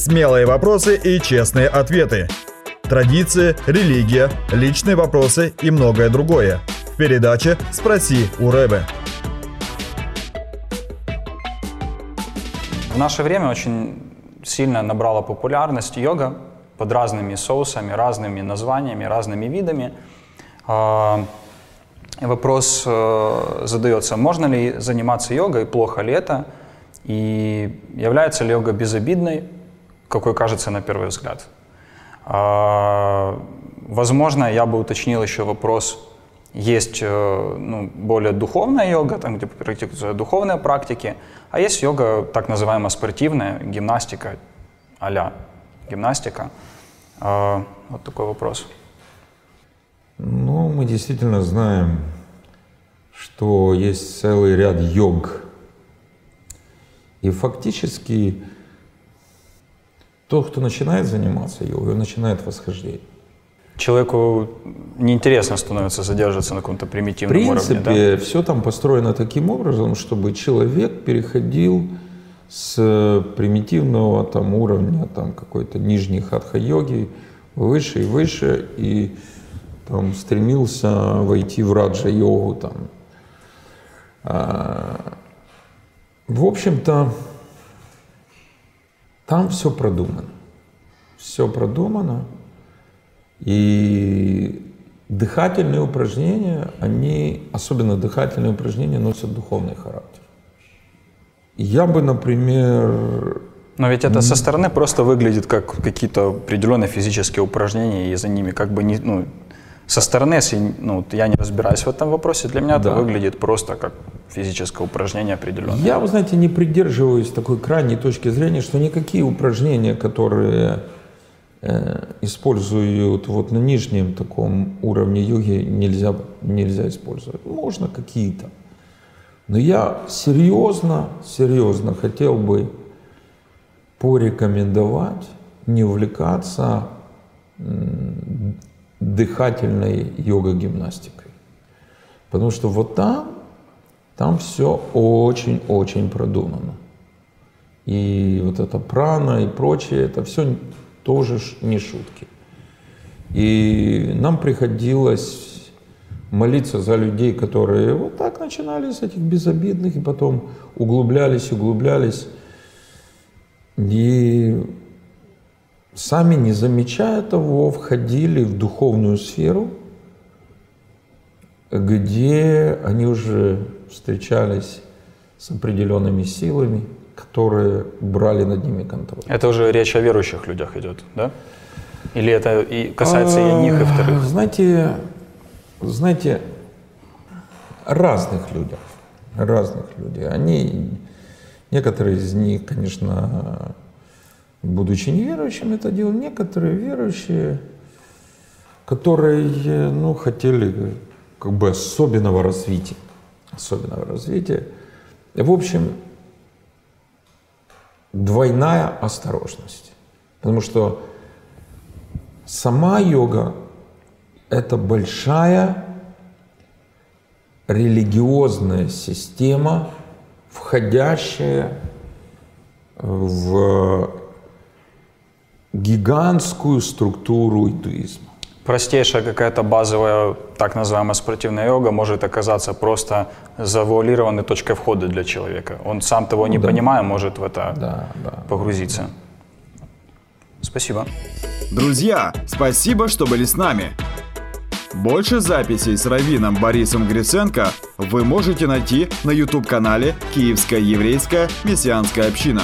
Смелые вопросы и честные ответы. Традиции, религия, личные вопросы и многое другое. В передаче «Спроси у Рэбе». В наше время очень сильно набрала популярность йога под разными соусами, разными названиями, разными видами. А, вопрос э, задается, можно ли заниматься йогой, плохо ли это, и является ли йога безобидной, какой кажется на первый взгляд. А, возможно, я бы уточнил еще вопрос, есть э, ну, более духовная йога, там, где практикуются духовные практики, а есть йога так называемая спортивная, гимнастика, а гимнастика. Вот такой вопрос. Ну, мы действительно знаем, что есть целый ряд йог. И фактически тот, кто начинает заниматься йогой, он начинает восхождение. Человеку неинтересно становится задерживаться на каком-то примитивном уровне. В принципе, уровне, да? все там построено таким образом, чтобы человек переходил с примитивного там уровня там какой-то нижней хатха-йоги выше и выше, и там стремился войти в раджа-йогу там. А, в общем-то, там все продумано. Все продумано. И дыхательные упражнения, они, особенно дыхательные упражнения, носят духовный характер. Я бы, например... Но ведь это со стороны просто выглядит как какие-то определенные физические упражнения, и за ними как бы не, ну, со стороны, если ну, я не разбираюсь в этом вопросе, для меня да. это выглядит просто как физическое упражнение определенное. Я, вы знаете, не придерживаюсь такой крайней точки зрения, что никакие упражнения, которые э, используют вот на нижнем таком уровне йоги, нельзя, нельзя использовать. Можно какие-то. Но я серьезно, серьезно хотел бы порекомендовать не увлекаться дыхательной йога-гимнастикой. Потому что вот там, там все очень-очень продумано. И вот это прана и прочее, это все тоже не шутки. И нам приходилось молиться за людей, которые вот так начинали с этих безобидных, и потом углублялись, углублялись. И сами не замечая того, входили в духовную сферу, где они уже встречались с определенными силами, которые брали над ними контроль. Это уже речь о верующих людях идет, да? Или это и касается и одних, и вторых? Знаете, знаете, разных людях, разных людей. Они, некоторые из них, конечно, будучи неверующими, это делали некоторые верующие, которые ну, хотели как бы особенного развития. Особенного развития. В общем, двойная осторожность. Потому что сама йога – это большая религиозная система, входящая в гигантскую структуру индуизма. Простейшая какая-то базовая так называемая спортивная йога может оказаться просто завуалированной точкой входа для человека. Он сам того не да. понимая может в это да, да, погрузиться. Спасибо. Друзья, спасибо, что были с нами. Больше записей с Равином Борисом Гриценко вы можете найти на YouTube-канале «Киевская еврейская мессианская община».